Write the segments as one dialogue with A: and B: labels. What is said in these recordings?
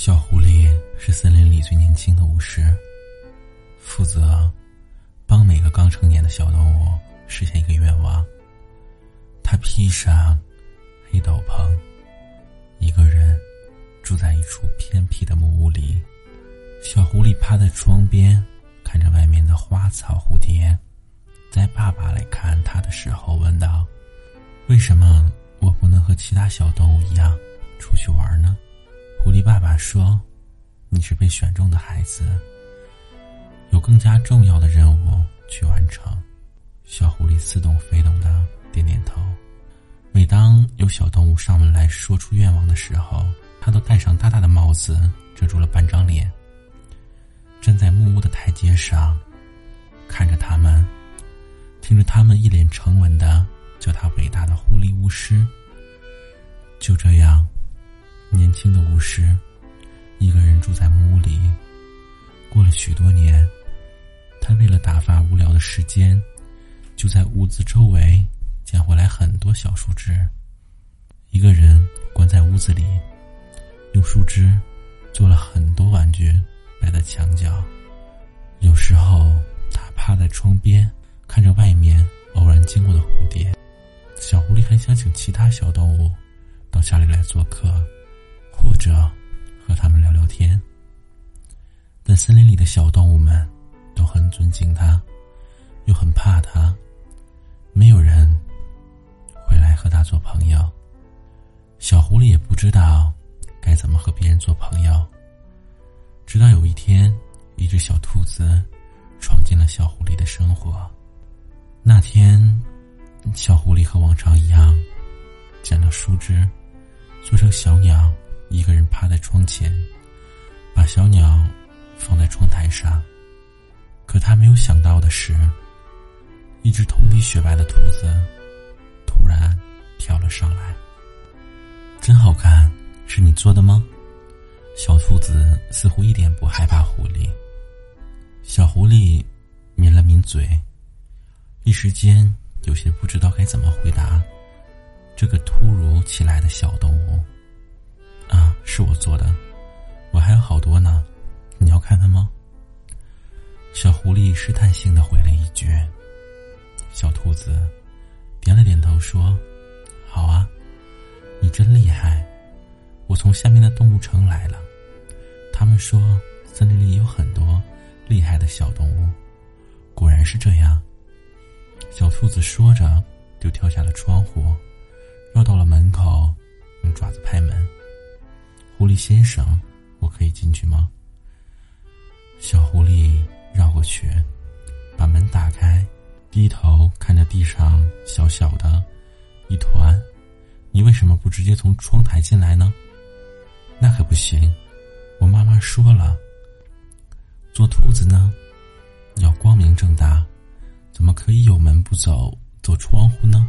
A: 小狐狸是森林里最年轻的巫师，负责帮每个刚成年的小动物实现一个愿望。他披上黑斗篷，一个人住在一处偏僻的木屋里。小狐狸趴在窗边，看着外面的花草蝴蝶。在爸爸来看他的时候，问道：“为什么我不能和其他小动物一样？”说：“你是被选中的孩子，有更加重要的任务去完成。”小狐狸似懂非懂的点点头。每当有小动物上门来说出愿望的时候，他都戴上大大的帽子，遮住了半张脸，站在木屋的台阶上，看着他们，听着他们一脸沉稳的叫他伟大的狐狸巫师。就这样。年轻的巫师，一个人住在木屋里。过了许多年，他为了打发无聊的时间，就在屋子周围捡回来很多小树枝。一个人关在屋子里，用树枝做了很多玩具，摆在墙角。有时候，他趴在窗边，看着外面偶然经过的蝴蝶。小狐狸很想请其他小动物到家里来做客。或者和他们聊聊天，但森林里的小动物们都很尊敬他，又很怕他，没有人会来和他做朋友。小狐狸也不知道该怎么和别人做朋友。直到有一天，一只小兔子闯进了小狐狸的生活。那天，小狐狸和往常一样，捡了树枝，做成小鸟。一个人趴在窗前，把小鸟放在窗台上。可他没有想到的是，一只通体雪白的兔子突然跳了上来。真好看，是你做的吗？小兔子似乎一点不害怕狐狸。小狐狸抿了抿嘴，一时间有些不知道该怎么回答这个突如其来的小动物。是我做的，我还有好多呢，你要看看吗？小狐狸试探性的回了一句。小兔子点了点头说：“好啊，你真厉害。我从下面的动物城来了，他们说森林里有很多厉害的小动物，果然是这样。”小兔子说着，就跳下了窗户，绕到了门口，用爪子拍门。先生，我可以进去吗？小狐狸绕过去，把门打开，低头看着地上小小的一团。你为什么不直接从窗台进来呢？那可不行，我妈妈说了，做兔子呢，要光明正大，怎么可以有门不走，走窗户呢？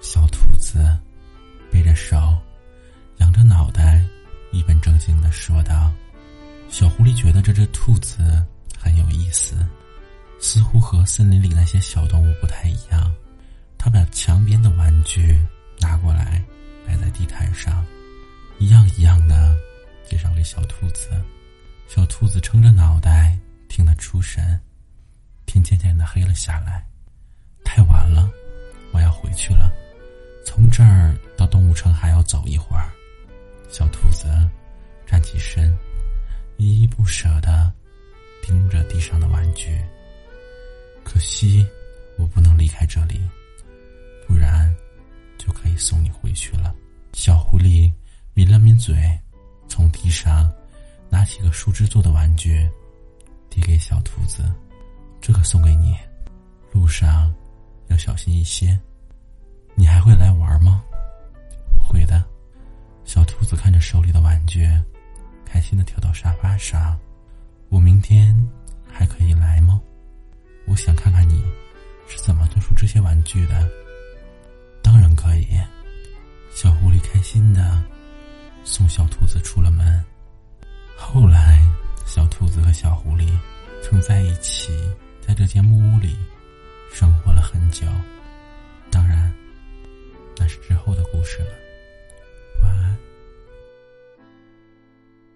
A: 小兔子背着手，正经的说道：“小狐狸觉得这只兔子很有意思，似乎和森林里那些小动物不太一样。他把墙边的玩具拿过来，摆在地毯上，一样一样的介绍给小兔子。小兔子撑着脑袋听得出神。天渐渐的黑了下来，太晚了，我要回去了。从这儿到动物城还要走一会儿。”小兔子站起身，依依不舍的盯着地上的玩具。可惜，我不能离开这里，不然就可以送你回去了。小狐狸抿了抿嘴，从地上拿起个树枝做的玩具，递给小兔子：“这个送给你，路上要小心一些。你还会来玩吗？”“会的。”小兔子看着手里的玩具，开心的跳到沙发上。我明天还可以来吗？我想看看你是怎么做出这些玩具的。当然可以。小狐狸开心的送小兔子出了门。后来，小兔子和小狐狸曾在一起，在这间木屋里生活了很久。当然，那是之后的故事了。